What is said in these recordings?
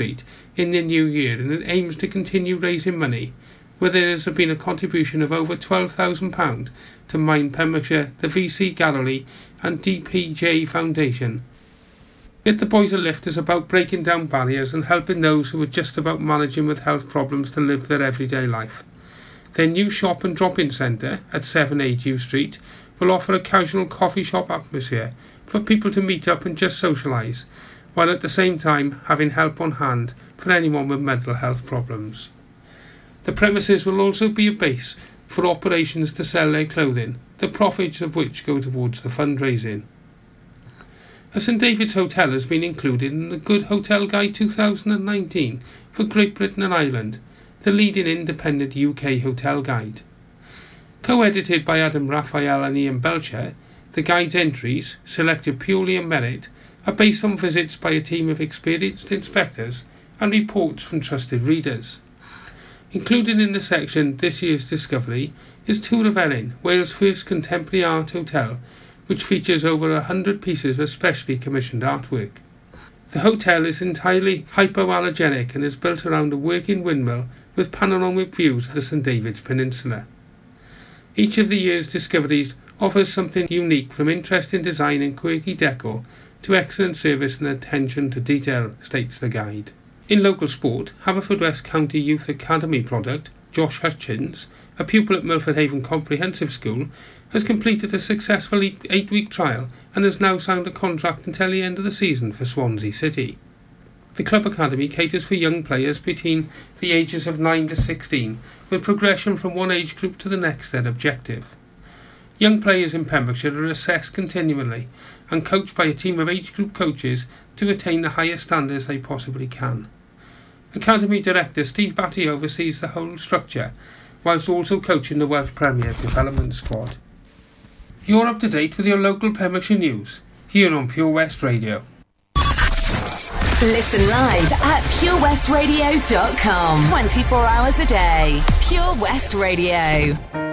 Street in the new year and it aims to continue raising money, where there has been a contribution of over £12,000 to Mind Pembrokeshire, the VC Gallery and DPJ Foundation. Get the Boys a Lift is about breaking down barriers and helping those who are just about managing with health problems to live their everyday life. Their new shop and drop-in centre at 7 AG Street will offer a casual coffee shop atmosphere for people to meet up and just socialise, while at the same time having help on hand for anyone with mental health problems. The premises will also be a base for operations to sell their clothing, the profits of which go towards the fundraising. A St David's Hotel has been included in the Good Hotel Guide 2019 for Great Britain and Ireland, the leading independent UK hotel guide. Co-edited by Adam Raphael and Ian Belcher, the guide's entries, selected purely on merit, are based on visits by a team of experienced inspectors and reports from trusted readers. Included in the section This Year's Discovery is Twr y Felin, Wales' first contemporary art hotel, which features over a hundred pieces of specially commissioned artwork. The hotel is entirely hypoallergenic and is built around a working windmill with panoramic views of the St David's Peninsula. Each of the year's discoveries offers something unique from interesting design and quirky decor to excellent service and attention to detail, states the guide. In local sport, Haverfordwest County Youth Academy product, Josh Hutchins, a pupil at Milford Haven Comprehensive School, has completed a successful eight week trial and has now signed a contract until the end of the season for Swansea City. The Club Academy caters for young players between the ages of 9 to 16, with progression from one age group to the next their objective. Young players in Pembrokeshire are assessed continually and coached by a team of age group coaches to attain the highest standards they possibly can. Academy Director Steve Batty oversees the whole structure, whilst also coaching the Welsh Premier development squad. You're up to date with your local Pembrokeshire news here on Pure West Radio. Listen live at purewestradio.com. 24 hours a day. Pure West Radio.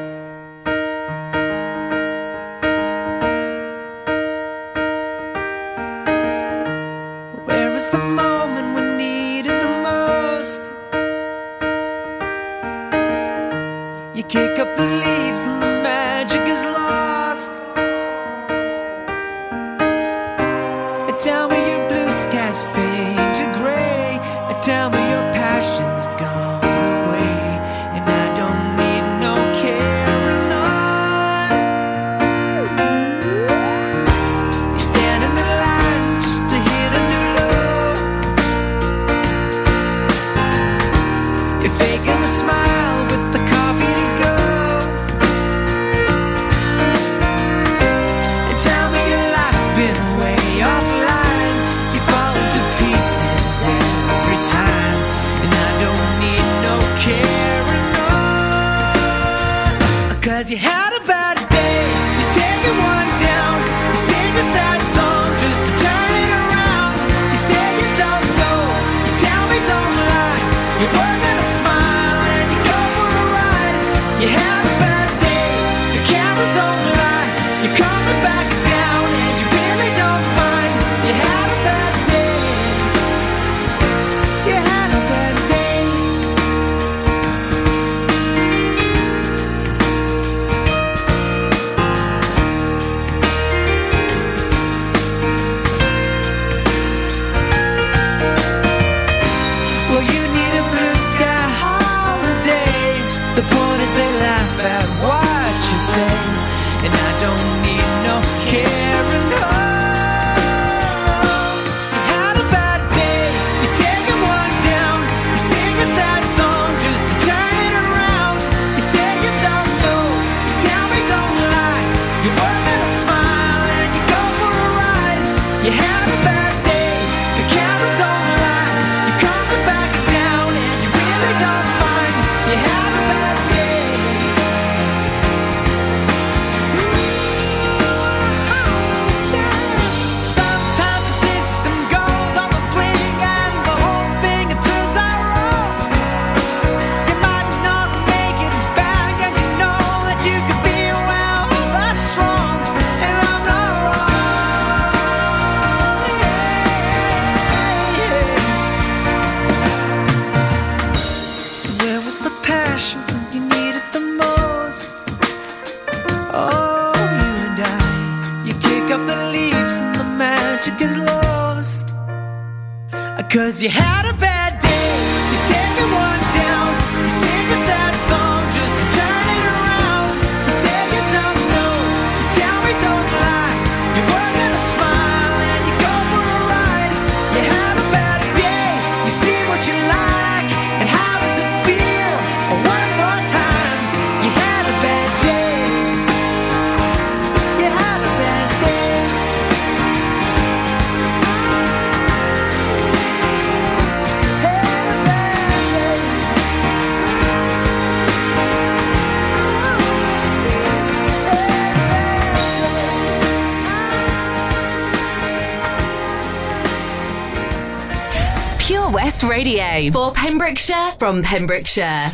For Pembrokeshire from Pembrokeshire.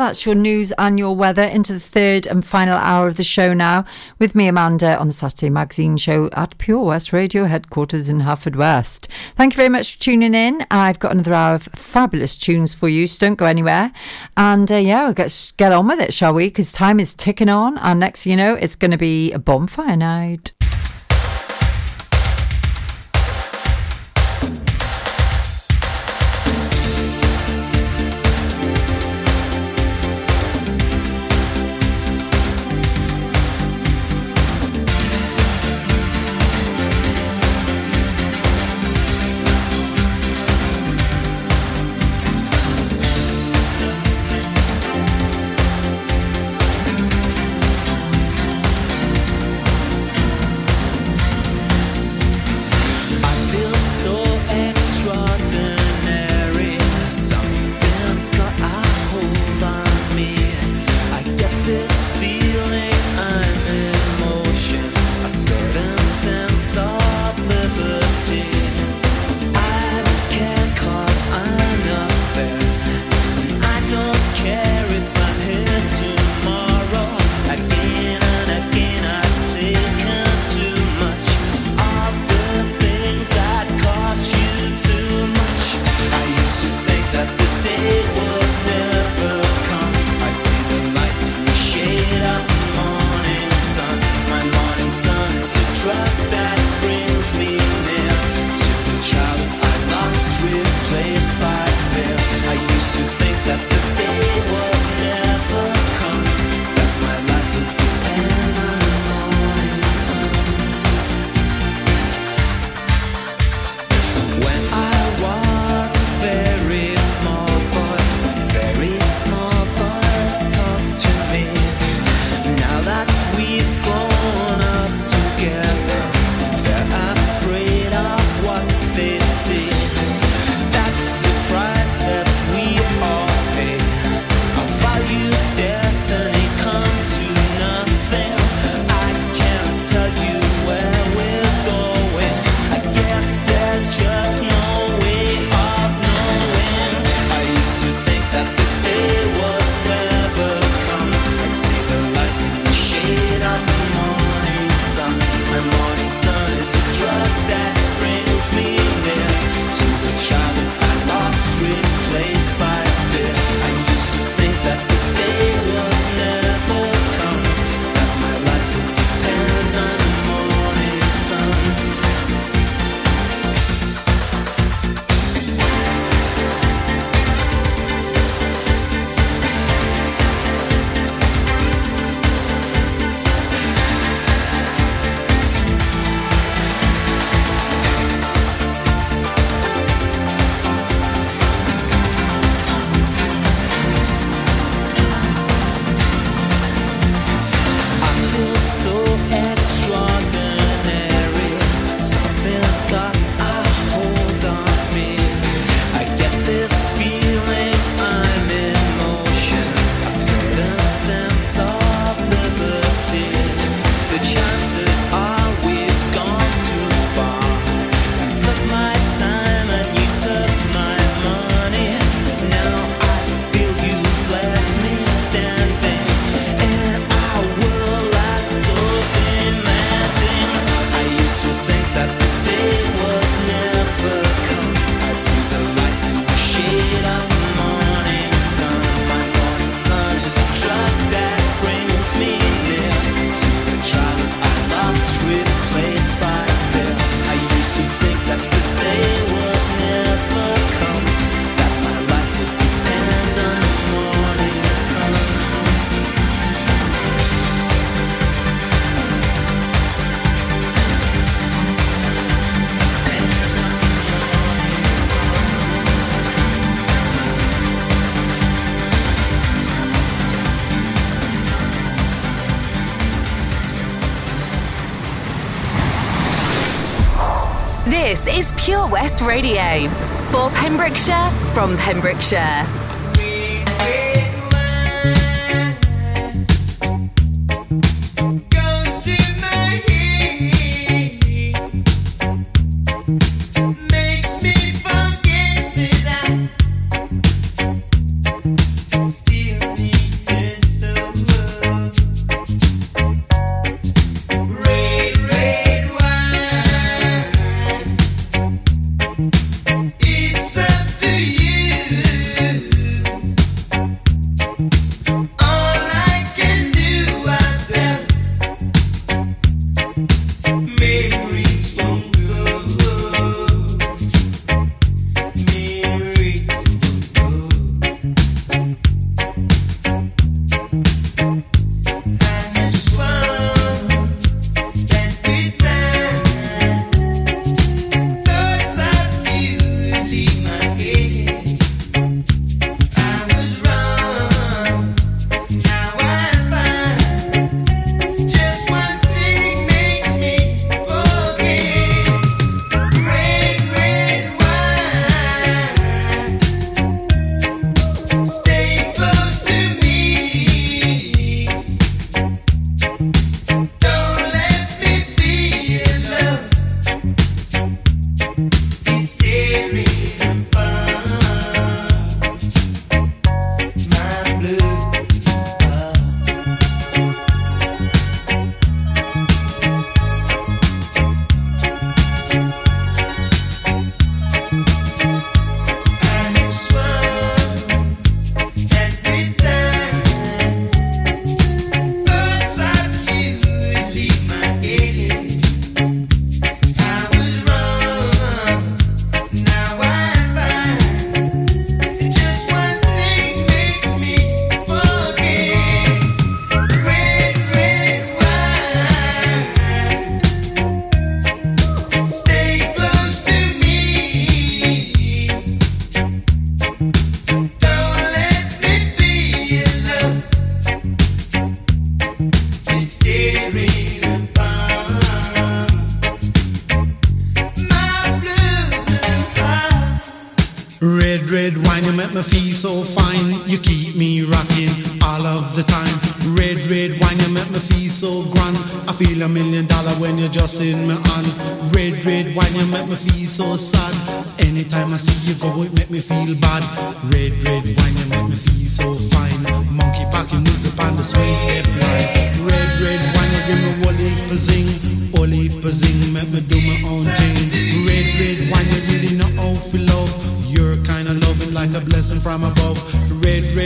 That's your news and your weather into the third and final hour of the show now with me, Amanda, on the Saturday Magazine Show at Pure West Radio headquarters in Haverfordwest. Thank you very much for tuning in. I've got another hour of fabulous tunes for you, so don't go anywhere. And uh, yeah, we'll get, get on with it, shall we? Because time is ticking on, and next you know, it's going to be a bonfire night. Pure West Radio for Pembrokeshire from Pembrokeshire.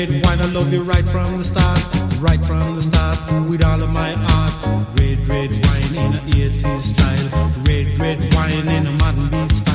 Red, wine, I love you right from the start. Right from the start, with all of my heart. Red, red wine in a 80s style. Red, red wine in a modern beat style.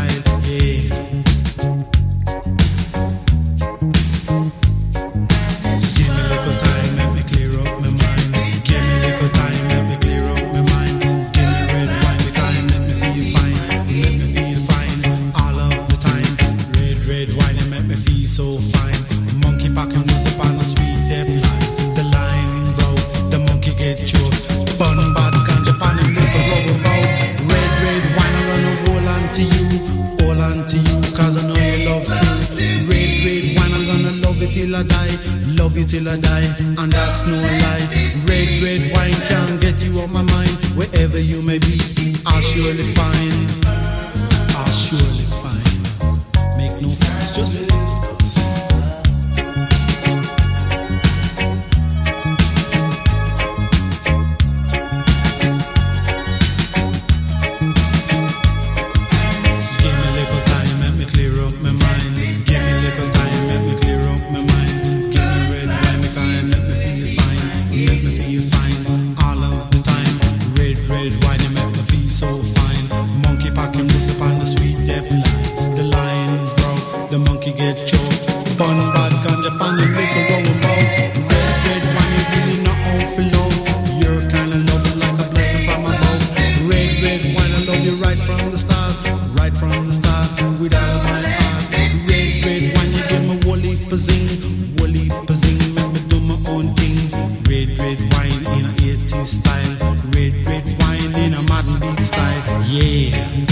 Yeah.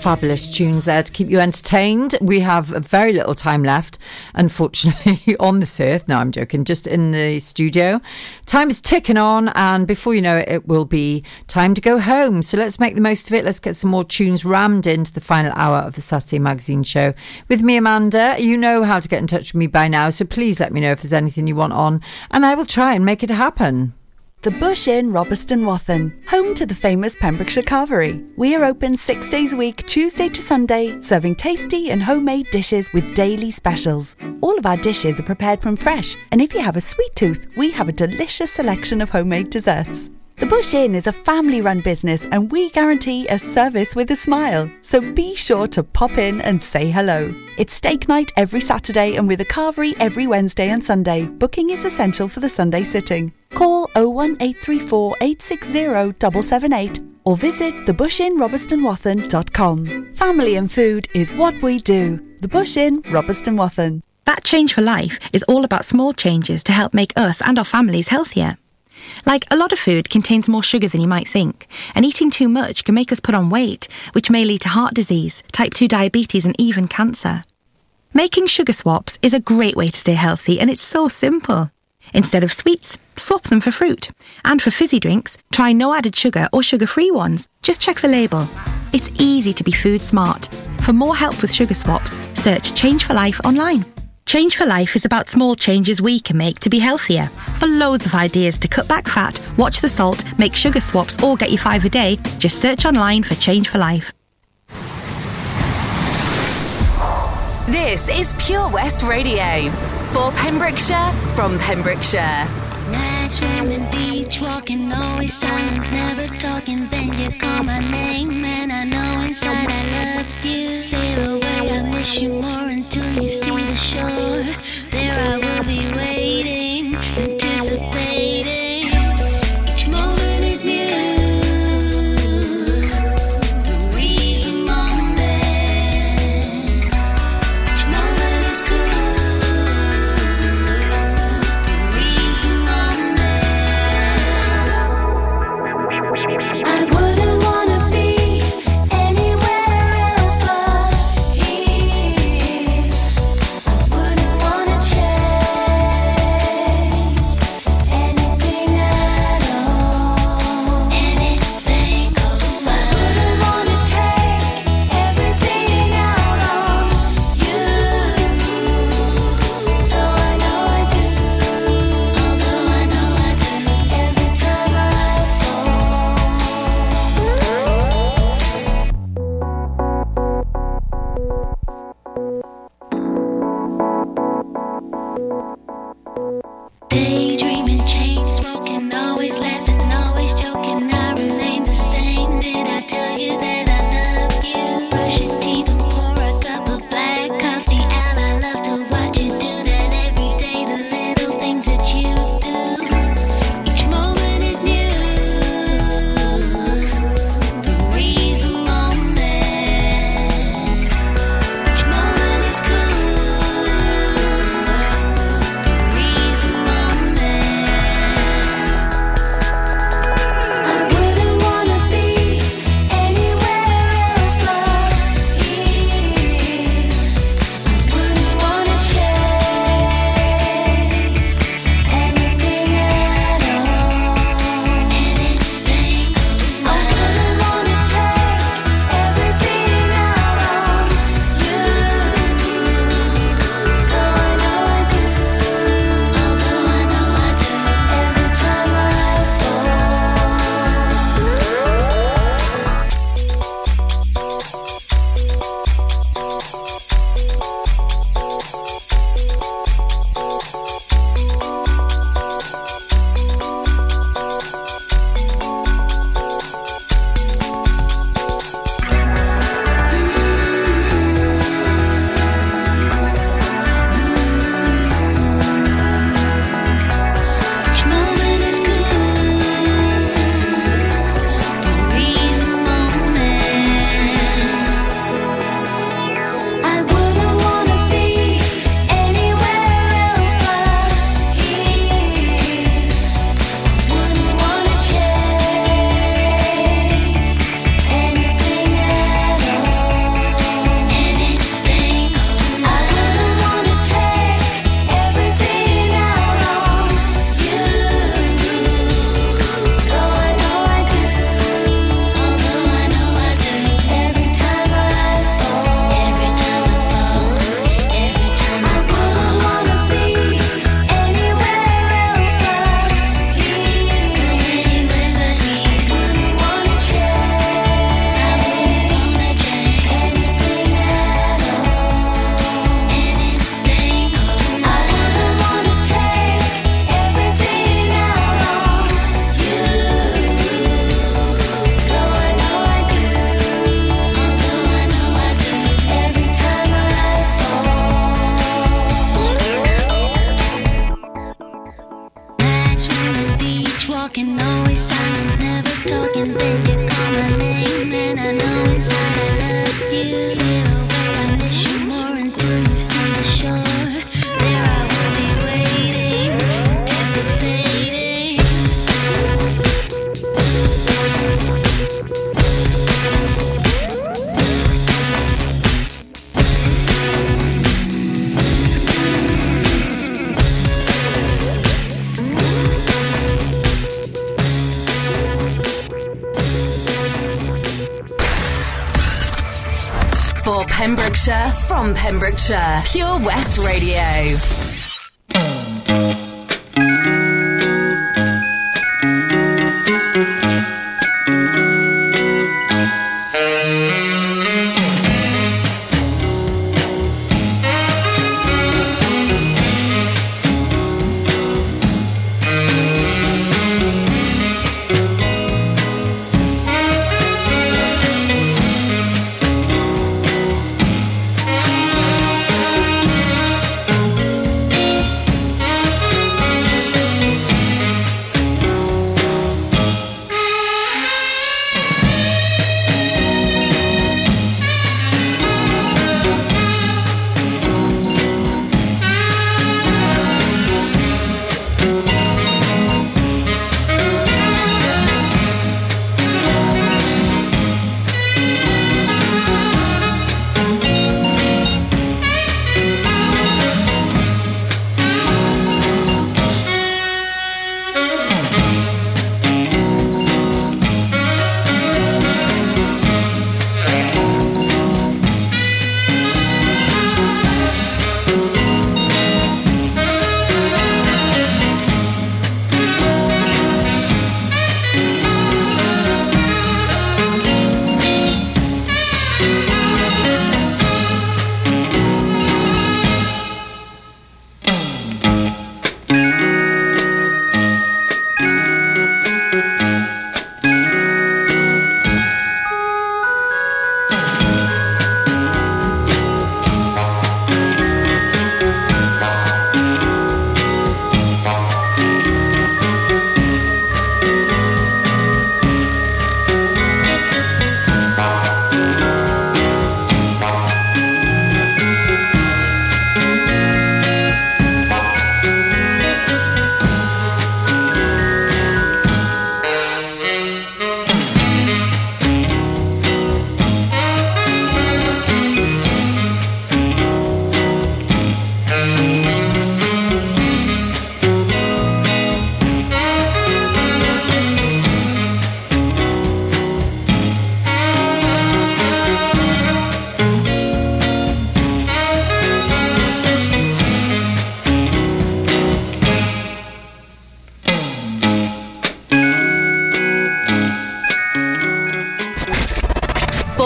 Fabulous tunes there to keep you entertained. We have very little time left, unfortunately, on this earth. No, I'm joking, just in the studio. Time is ticking on, and before you know it, it will be time to go home. So let's make the most of it. Let's get some more tunes rammed into the final hour of the Saturday Magazine show with me, Amanda. You know how to get in touch with me by now, so please let me know if there's anything you want on, and I will try and make it happen. The Bush Inn, Robeston Wathen, home to the famous Pembrokeshire Carvery. We are open six days a week, Tuesday to Sunday, serving tasty and homemade dishes with daily specials. All of our dishes are prepared from fresh, and if you have a sweet tooth, we have a delicious selection of homemade desserts. The Bush Inn is a family run business and we guarantee a service with a smile. So be sure to pop in and say hello. It's steak night every Saturday and with a carvery every Wednesday and Sunday. Booking is essential for the Sunday sitting. Call 01834 860 778 or visit thebushinrobertsonwathen.com. Family and food is what we do. The Bush Inn, Robeston Wathen. That Change for Life is all about small changes to help make us and our families healthier. Like, a lot of food contains more sugar than you might think, and eating too much can make us put on weight, which may lead to heart disease, type 2 diabetes, and even cancer. Making sugar swaps is a great way to stay healthy, and it's so simple. Instead of sweets, swap them for fruit. And for fizzy drinks, try no added sugar or sugar free ones. Just check the label. It's easy to be food smart. For more help with sugar swaps, search Change for Life online. Change for Life is about small changes we can make to be healthier. For loads of ideas to cut back fat, watch the salt, make sugar swaps, or get you five a day, just search online for Change for Life. This is Pure West Radio. For Pembrokeshire, from Pembrokeshire. The beach, walking, always silent, never talking. Then you call my name, and I know inside I love you. Sail away, I miss you more until you see the shore. There I will be waiting, anticipating. From Pembrokeshire, Pure West Radio.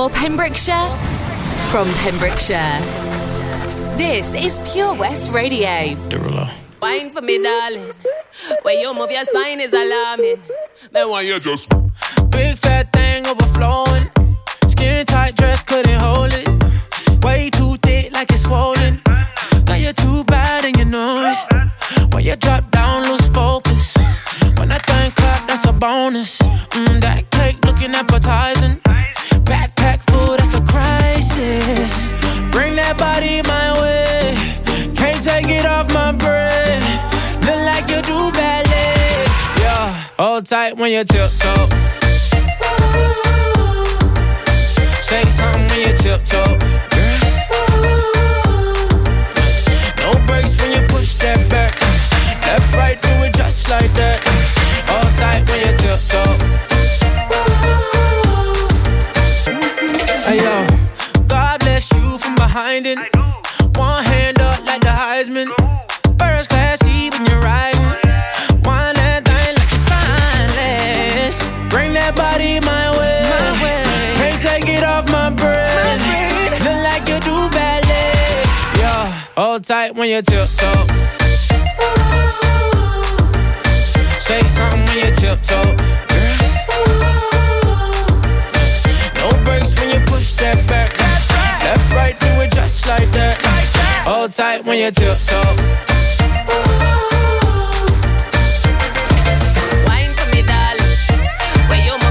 For Pembrokeshire, from Pembrokeshire. This is Pure West Radio. Wine for me, darling. When you move your spine is alarming. Man, why you just Big fat thing overflowing. Skin tight dress couldn't hold it. Way too thick like it's swollen. Girl, you're too bad and you know it. When you drop down, lose focus. When I think clap, that's a bonus. Mm, that cake looking appetizing. Tight when you tiptoe. Say something when you tiptoe. No breaks when you push that back. Left, right, do it just like that. Hold tight when you tiptoe. Hey yo, God bless you from behind it. Tight when you tiptoe. Say something when you tiptoe. No breaks when you push that back. Left, right, do it just like that. Hold tight when you tiptoe. wine for me, darling. When you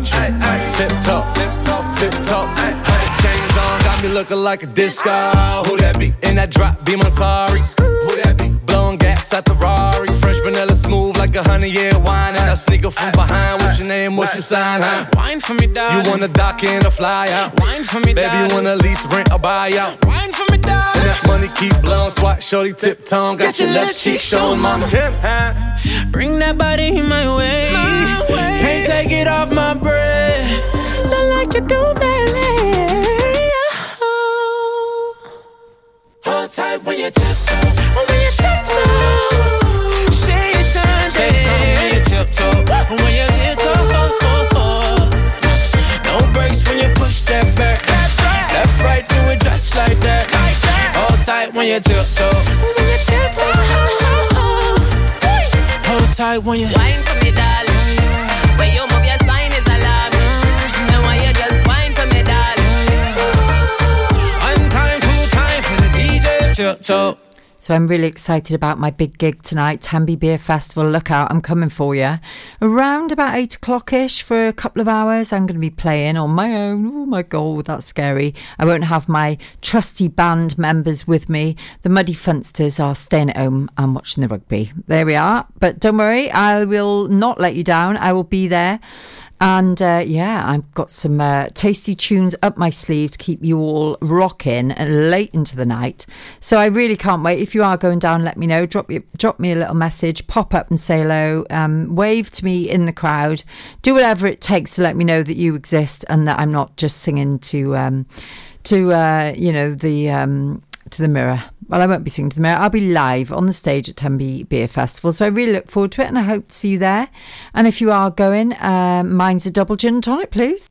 cheek, right cheek. Tip top, tip top, tip top. Chains on, got me looking like a disco. Who that be? In that drop, be my sorry. Who that be? Blowing gas at the Rari. Fresh vanilla smooth like a honey year wine. And I sneak up from behind. What's your name? What's your sign? Huh? Wine for me, dog. You wanna dock in or fly out? Wine for me, Baby, you wanna lease, rent, or buy out? Wine for me, dog. And that money keep blowing, swat, shorty, tip tongue. Got your left cheek showing, mama. Tip, huh? Bring that body my way. Can't take it off my breath. Not like you do, baby. Oh. Hold tight when you tiptoe. When you tiptoe. Say it's Sunday. Say something when you tiptoe. When you tiptoe. No brakes when you push that back. Left, right, do it just like that. Hold tight when you tiptoe. When you tiptoe. Hold tight when you Wine for me, darling. When you move your spine is alarming. And when you just wine for me, darling. One time, two time for the DJ. Tiptoe. So I'm really excited about my big gig tonight, Tenby Beer Festival. Look out, I'm coming for you. Around about eight o'clock ish for a couple of hours, I'm going to be playing on my own. Oh my god, that's scary. I won't have my trusty band members with me. The Muddy Funsters are staying at home and watching the rugby. There we are. But don't worry, I will not let you down. I will be there. And uh, yeah, I've got some uh, tasty tunes up my sleeve to keep you all rocking and late into the night. So I really can't wait. If you are going down, let me know. Drop drop me a little message. Pop up and say hello. Um, wave to me in the crowd. Do whatever it takes to let me know that you exist and that I'm not just singing to, um, to uh, you know, the. Um, to the mirror. Well, I won't be singing to the mirror. I'll be live on the stage at Tenby Beer Festival. So I really look forward to it and I hope to see you there. And if you are going, um, mine's a double gin and tonic, please.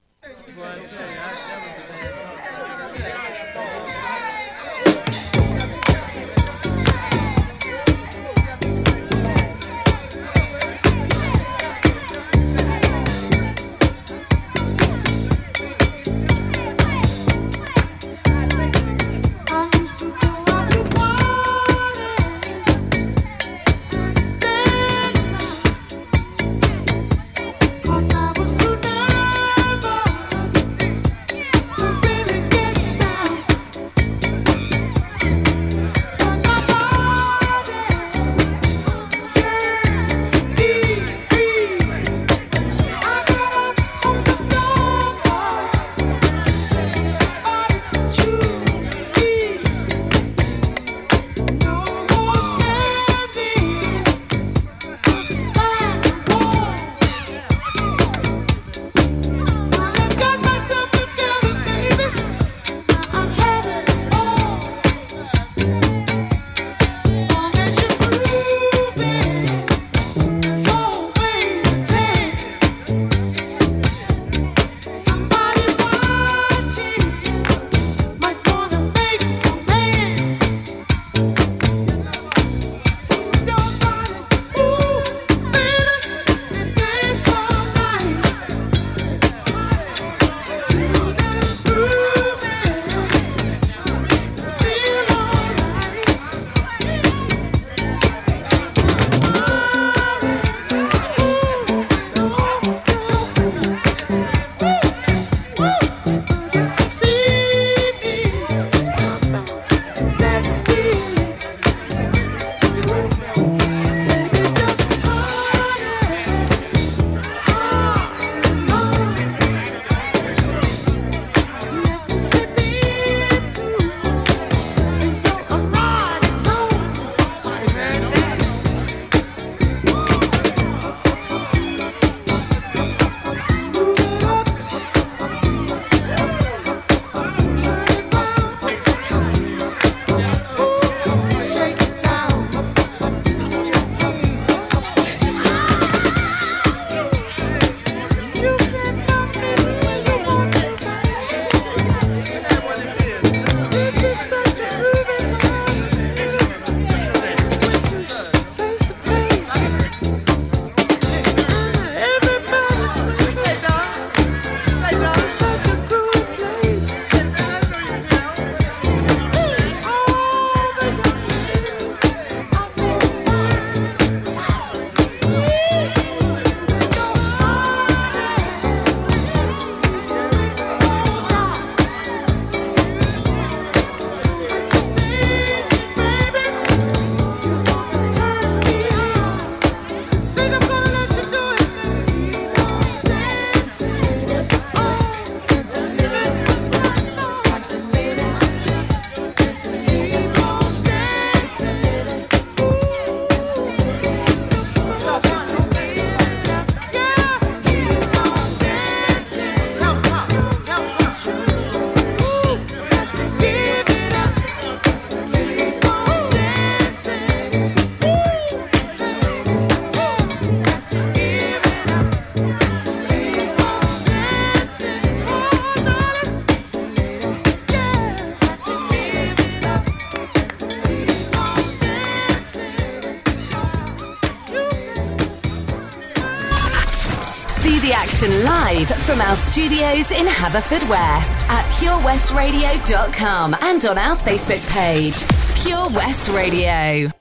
From our studios in Haverfordwest at purewestradio.com and on our Facebook page, Pure West Radio.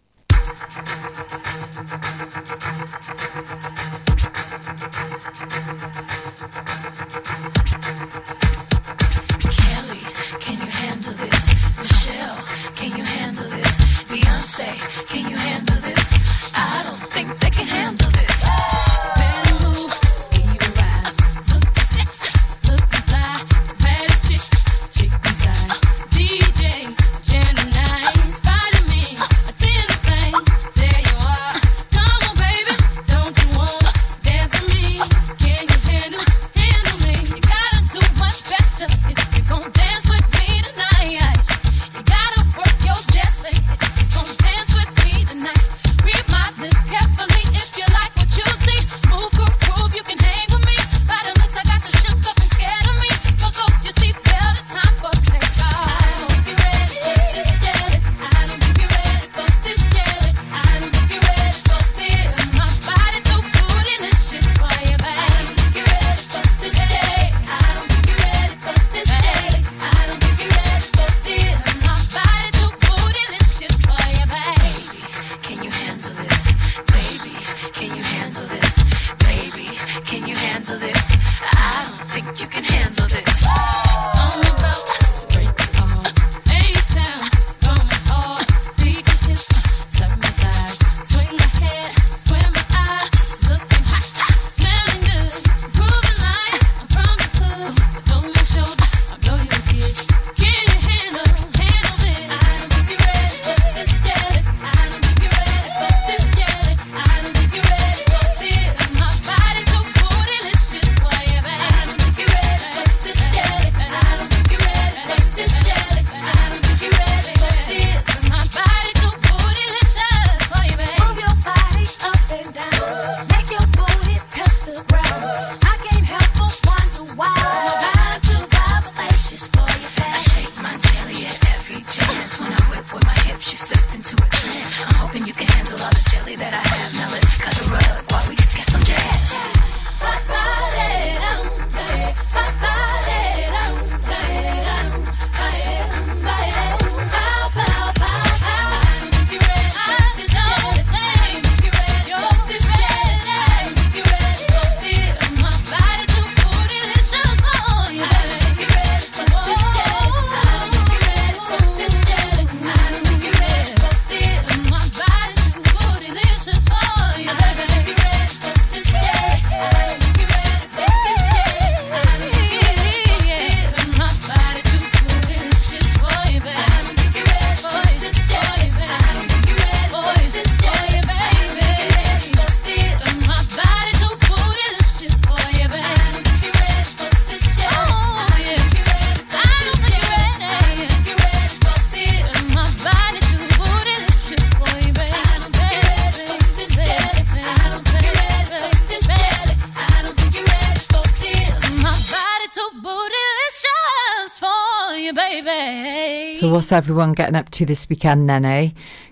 Everyone getting up to this weekend then, eh?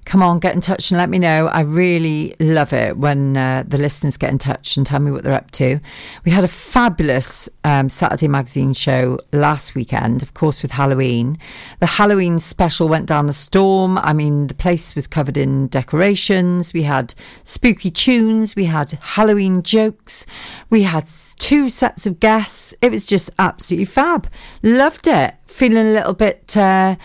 Come on, get in touch and let me know. I really love it when uh, the listeners get in touch and tell me what they're up to. We had a fabulous um, Saturday magazine show last weekend, of course, with Halloween. The Halloween special went down a storm. I mean, the place was covered in decorations. We had spooky tunes. We had Halloween jokes. We had two sets of guests. It was just absolutely fab. Loved it feeling a little bit uh,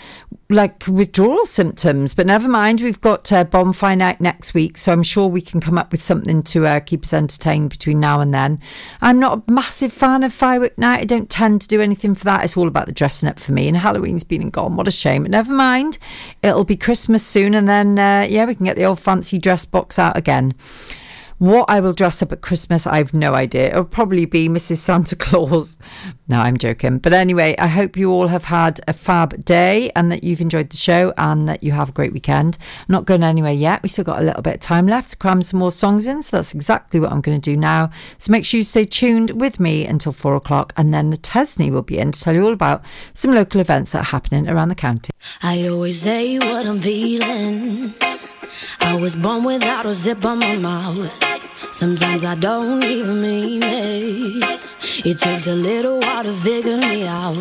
like withdrawal symptoms, but never mind. We've got uh, bonfire night next week, so I'm sure we can come up with something to uh, keep us entertained between now and then. I'm not a massive fan of firework night. I don't tend to do anything for that. It's all about the dressing up for me, and Halloween's been and gone. What a shame, but never mind. It'll be Christmas soon, and then uh, yeah, we can get the old fancy dress box out again. What I will dress up at Christmas, I've no idea. It'll probably be Mrs. Santa Claus. No, I'm joking. But anyway, I hope you all have had a fab day and that you've enjoyed the show and that you have a great weekend. I'm not going anywhere yet. We still got a little bit of time left to cram some more songs in. So that's exactly what I'm going to do now. So make sure you stay tuned with me until four o'clock. And then the Tesney will be in to tell you all about some local events that are happening around the county. I always say what I'm feeling. I was born without a zip on my mouth. Sometimes I don't even mean it. It takes a little while to figure me out.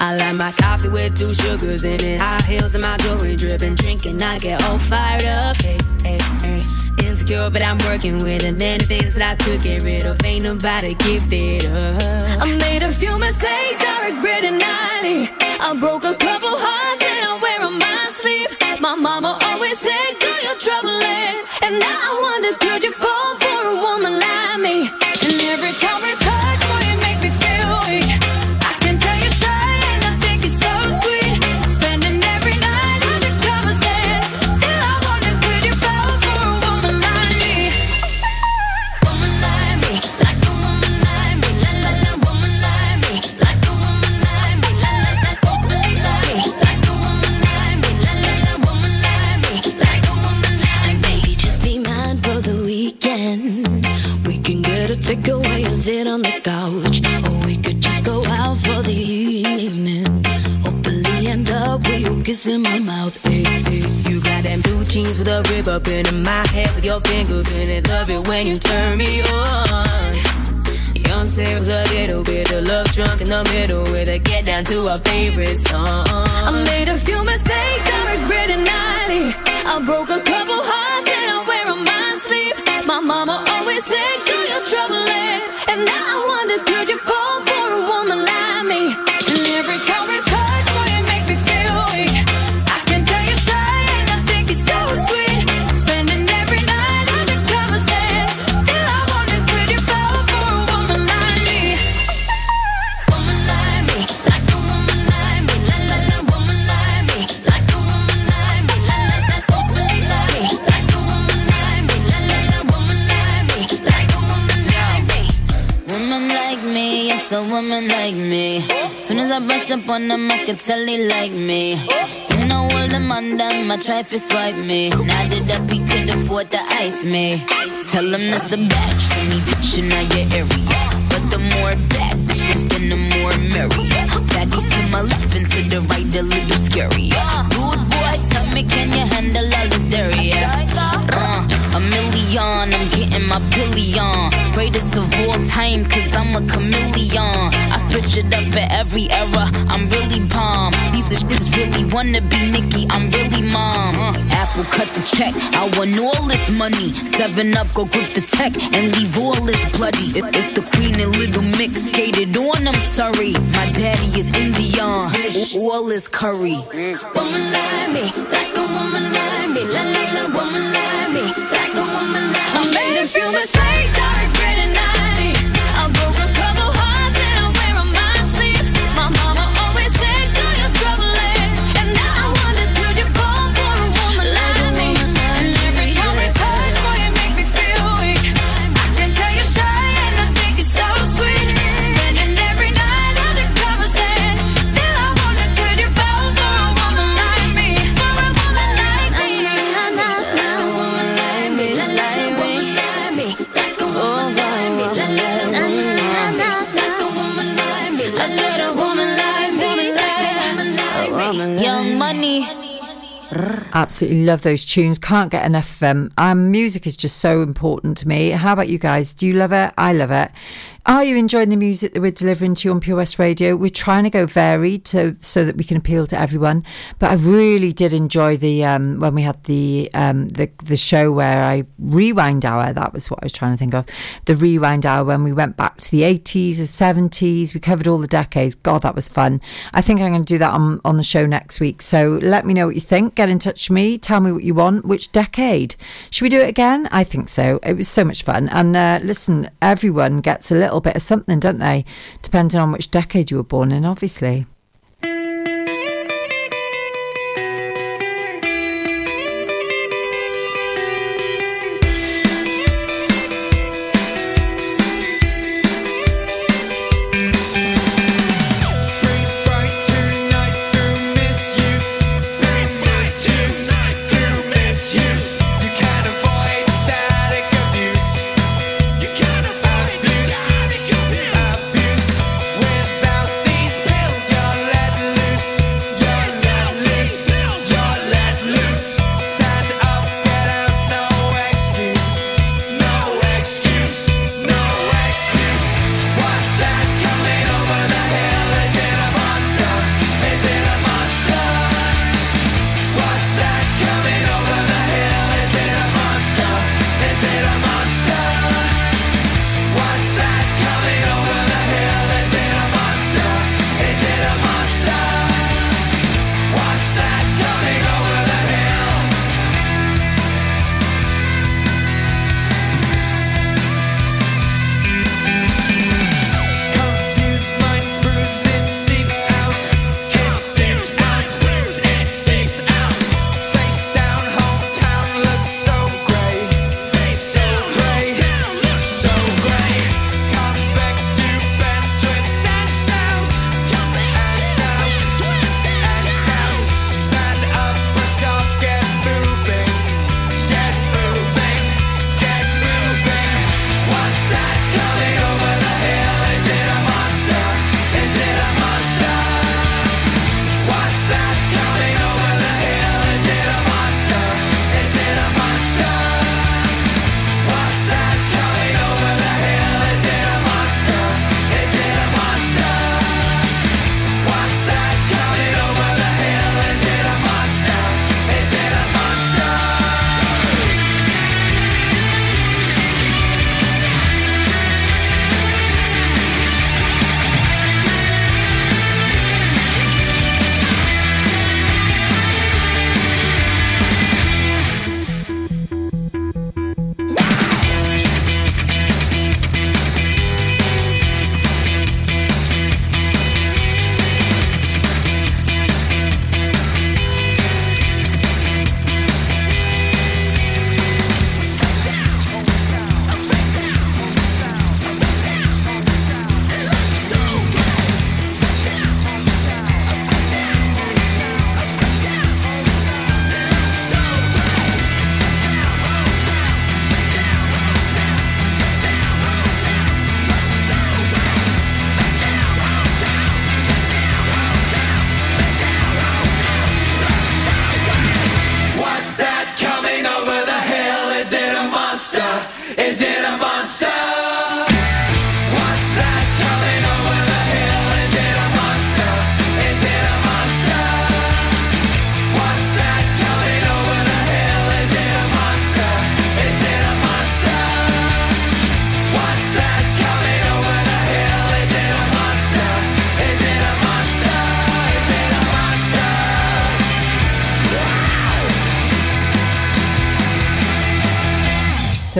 I like my coffee with two sugars in it. High heels and my jewelry dripping. Drinking, I get all fired up. Hey, hey, hey. Insecure, but I'm working with it. Many things that I could get rid of. Ain't nobody give it up. I made a few mistakes, I regret it nightly. I broke a couple hearts and I wear on my sleeve. My mama always said, "Girl, you're troubling," and now I wonder, could you you kissing my mouth. Hey, hey. You got them blue jeans with a rib up in my head with your fingers in it. Love it when you turn me on. Beyonce with a little bit of love drunk in the middle with a get down to our favorite song. I made a few mistakes, I regret it nightly. I broke a couple hearts and I wear on my sleeve. My mama always said, "Girl, you're troubling," and now I wonder, could woman like me. Soon as I brush up on them, I can tell they like me. You know all them on them, try to swipe me. Now that up, he could afford to ice me. Tell him that's a batch for me, bitch, in your area. But the more bad bitches, then the more merrier. Baddies to my left and to the right, a little scary. Dude, boy, tell me, can you handle all this dairy? Uh, I'm getting my billion. Greatest of all time, cause I'm a chameleon. I switch it up for every era, I'm really bomb. These bitches really wanna be Nicki, I'm really mom. Uh, Apple cut the check, I want all this money. Seven up, go grip the tech and leave all this bloody. It- it's the queen and little mix skated on, I'm sorry. My daddy is Indian, all this curry. Woman like me, like a woman like me, la la made a Absolutely love those tunes. Can't get enough of them. Um, music is just so important to me. How about you guys? Do you love it? I love it. Are you enjoying the music that we're delivering to you on Pure West Radio? We're trying to go varied so so that we can appeal to everyone. But I really did enjoy the um, when we had the um, the the show where I rewind hour. That was what I was trying to think of. The rewind hour when we went back to the eighties, the seventies. We covered all the decades. God, that was fun. I think I'm going to do that on on the show next week. So let me know what you think. Get in touch with me. Tell me what you want. Which decade? Should we do it again? I think so. It was so much fun. And uh, listen, everyone gets a little bit of something, don't they? Depending on which decade you were born in, obviously.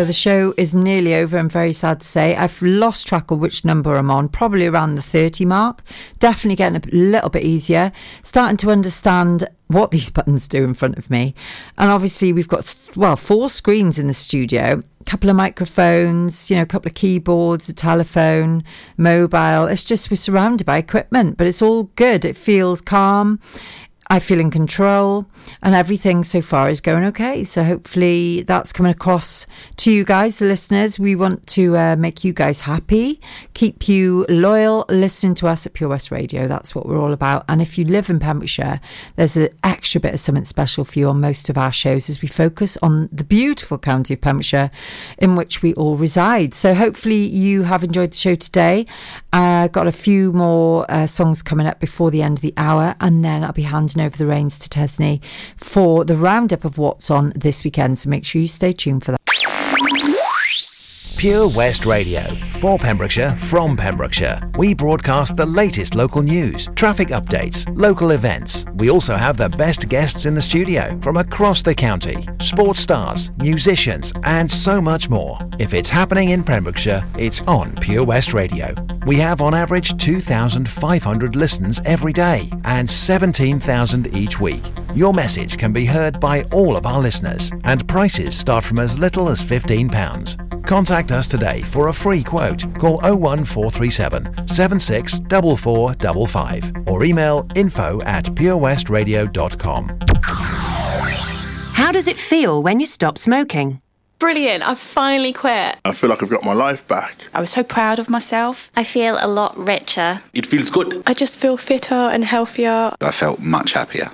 So the show is nearly over. I'm very sad to say. I've lost track of which number I'm on, probably around the 30 mark. Definitely getting a little bit easier. Starting to understand what these buttons do in front of me. And obviously, we've got, well, four screens in the studio, a couple of microphones, you know, a couple of keyboards, a telephone, mobile. It's just we're surrounded by equipment, but it's all good. It feels calm. I feel in control and everything so far is going okay. So hopefully that's coming across to you guys, the listeners. We want to uh, make you guys happy, keep you loyal, listening to us at Pure West Radio. That's what we're all about. And if you live in Pembrokeshire, there's an extra bit of something special for you on most of our shows as we focus on the beautiful county of Pembrokeshire in which we all reside. So hopefully you have enjoyed the show today. Uh, got a few more uh, songs coming up before the end of the hour, and then I'll be handing over the reins to Tesney for the roundup of what's on this weekend. So make sure you stay tuned for that. Pure West Radio. For Pembrokeshire, from Pembrokeshire. We broadcast the latest local news, traffic updates, local events. We also have the best guests in the studio from across the county, sports stars, musicians, and so much more. If it's happening in Pembrokeshire, it's on Pure West Radio. We have on average 2,500 listens every day and 17,000 each week. Your message can be heard by all of our listeners, and prices start from as little as £15. Contact us today for a free quote. Call 01437 764455 or email info at purewestradio.com. How does it feel when you stop smoking? Brilliant, I've finally quit. I feel like I've got my life back. I was so proud of myself. I feel a lot richer. It feels good. I just feel fitter and healthier. I felt much happier.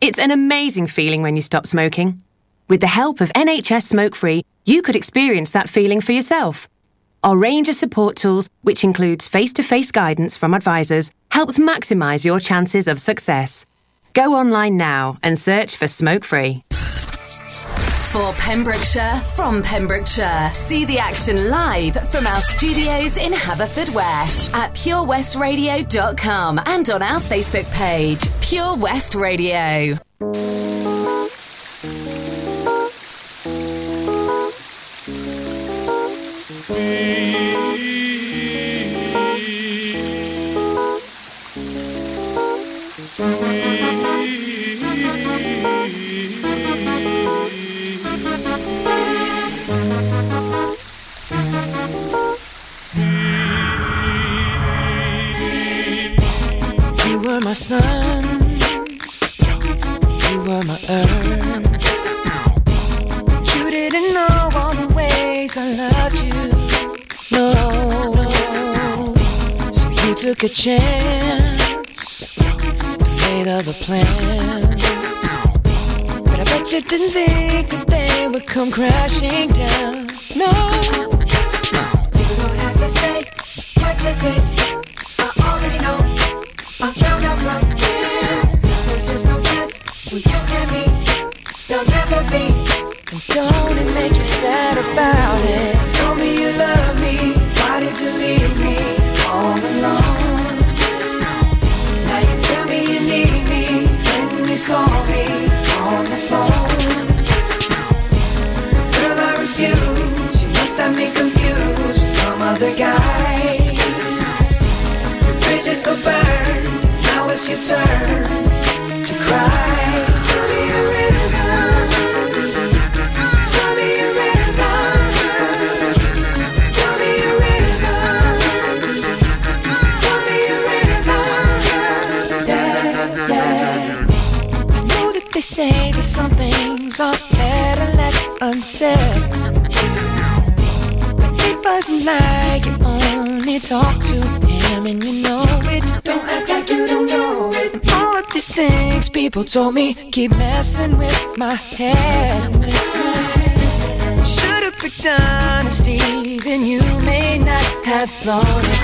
It's an amazing feeling when you stop smoking. With the help of NHS Smoke Free, you could experience that feeling for yourself. Our range of support tools, which includes face to face guidance from advisors, helps maximise your chances of success. Go online now and search for Smoke Free. For Pembrokeshire, from Pembrokeshire. See the action live from our studios in Haverfordwest at purewestradio.com and on our Facebook page, Pure West Radio. My sun, you were my earth. You didn't know all the ways I loved you. No, so you took a chance, made other plans. But I bet you didn't think that they would come crashing down. No, you don't have to say it like you only talk to him and you know it. Don't act like you don't know it. And all of these things people told me keep messing with my head. Should've picked honesty, then you may not have thought it.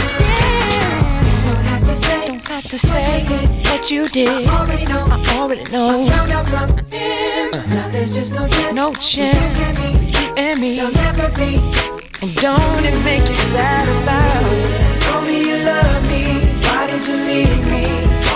Don't have to say, don't have to say what you did. I already know. I already know. I from him. Now there's just no chance. No chance. You and me. There'll never be. And don't it make you sad about it? Told me you love me. Why did you leave me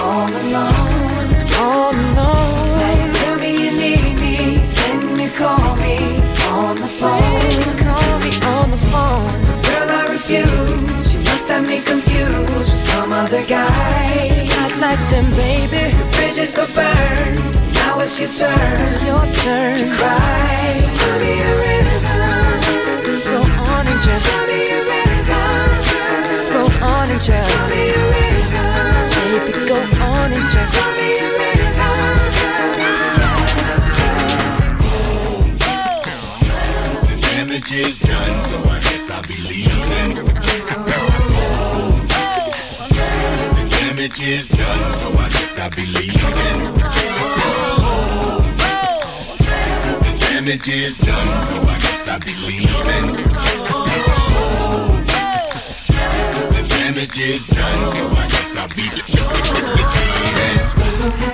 all alone? All alone. Now you tell me you need me. Can you call me on the phone? Call me on the phone. Girl, I refuse. You must have me confused with some other guy. Not like them, baby. The bridges go burn. Now it's your turn. It's your turn to cry. So honey, is done, so I guess I'll be leaving. The damage is done, so I guess I'll be leaving. The damage is done, so I guess I'll be leaving. The damage is done, so I guess I'll be leaving.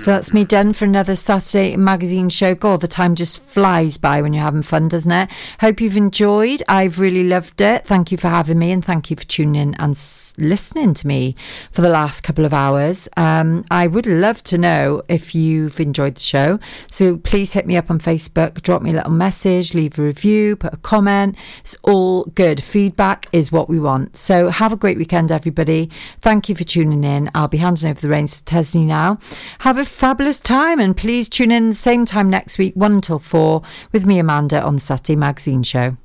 So that's me done for another Saturday magazine show. God, the time just flies by when you're having fun, doesn't it? Hope you've enjoyed. I've really loved it. Thank you for having me and thank you for tuning in and listening to me for the last couple of hours. Um, I would love to know if you've enjoyed the show. So please hit me up on Facebook, drop me a little message, leave a review, put a comment. It's all good. Feedback is what we want. So have a great weekend, everybody. Thank you for tuning in. I'll be handing over the reins to Tesney now. Have a fabulous time and please tune in the same time next week, 1 until 4, with me, Amanda, on the Saturday Magazine Show.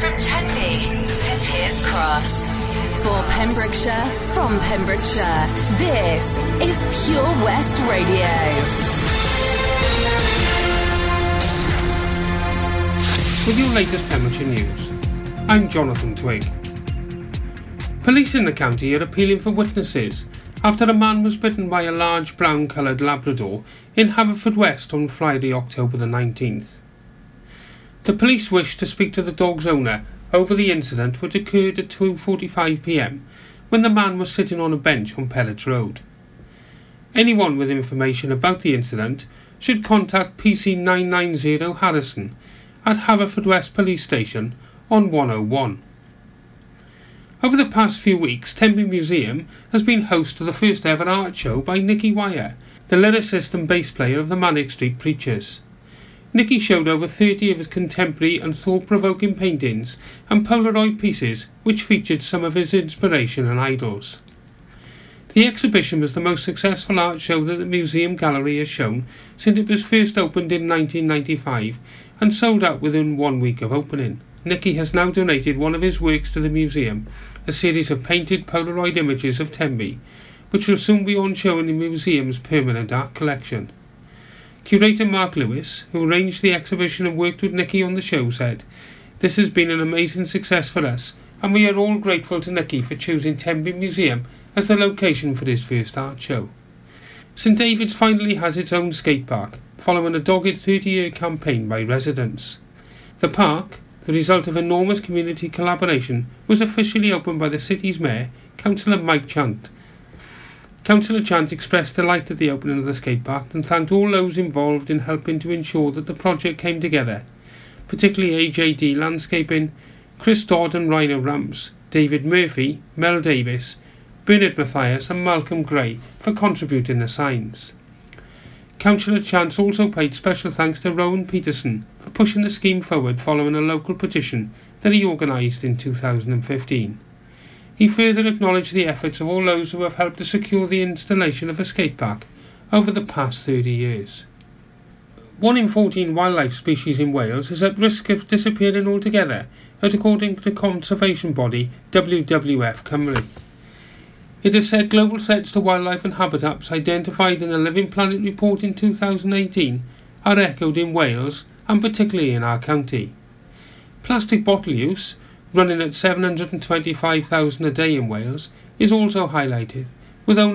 From Tenby to Tiers Cross. For Pembrokeshire, from Pembrokeshire, this is Pure West Radio. With your latest Pembrokeshire news, I'm Jonathan Twig. Police in the county are appealing for witnesses after a man was bitten by a large brown coloured Labrador in Haverfordwest on Friday, October the 19th. The police wish to speak to the dog's owner over the incident which occurred at 2.45pm when the man was sitting on a bench on Pellets Road. Anyone with information about the incident should contact PC 990 Harrison at Haverfordwest Police Station on 101. Over the past few weeks, Tenby Museum has been host to the first ever art show by Nicky Wire, the lyricist and bass player of the Manic Street Preachers. Nicky showed over 30 of his contemporary and thought-provoking paintings and Polaroid pieces which featured some of his inspiration and idols. The exhibition was the most successful art show that the museum gallery has shown since it was first opened in 1995 and sold out within one week of opening. Nicky has now donated one of his works to the museum, a series of painted Polaroid images of Tenby, which will soon be on show in the museum's permanent art collection. Curator Mark Lewis, who arranged the exhibition and worked with Nicky on the show, said, This has been an amazing success for us, and we are all grateful to Nicky for choosing Tenby Museum as the location for his first art show. St David's finally has its own skate park, following a dogged 30 year campaign by residents. The park, the result of enormous community collaboration, was officially opened by the city's mayor, Councillor Mike Chant. Councillor Chant expressed delight at the opening of the skate park and thanked all those involved in helping to ensure that the project came together, particularly AJD Landscaping, Chris Dodd and Rhino Ramps, David Murphy, Mel Davis, Bernard Mathias and Malcolm Gray for contributing the signs. Councillor Chant also paid special thanks to Rowan Peterson for pushing the scheme forward following a local petition that he organised in 2015. He further acknowledged the efforts of all those who have helped to secure the installation of a skate park over the past 30 years. One in 14 wildlife species in Wales is at risk of disappearing altogether, according to conservation body WWF Cymru. It said global threats to wildlife and habitats identified in the Living Planet report in 2018 are echoed in Wales and particularly in our county. Plastic bottle use, running at 725,000 a day in Wales, is also highlighted, with only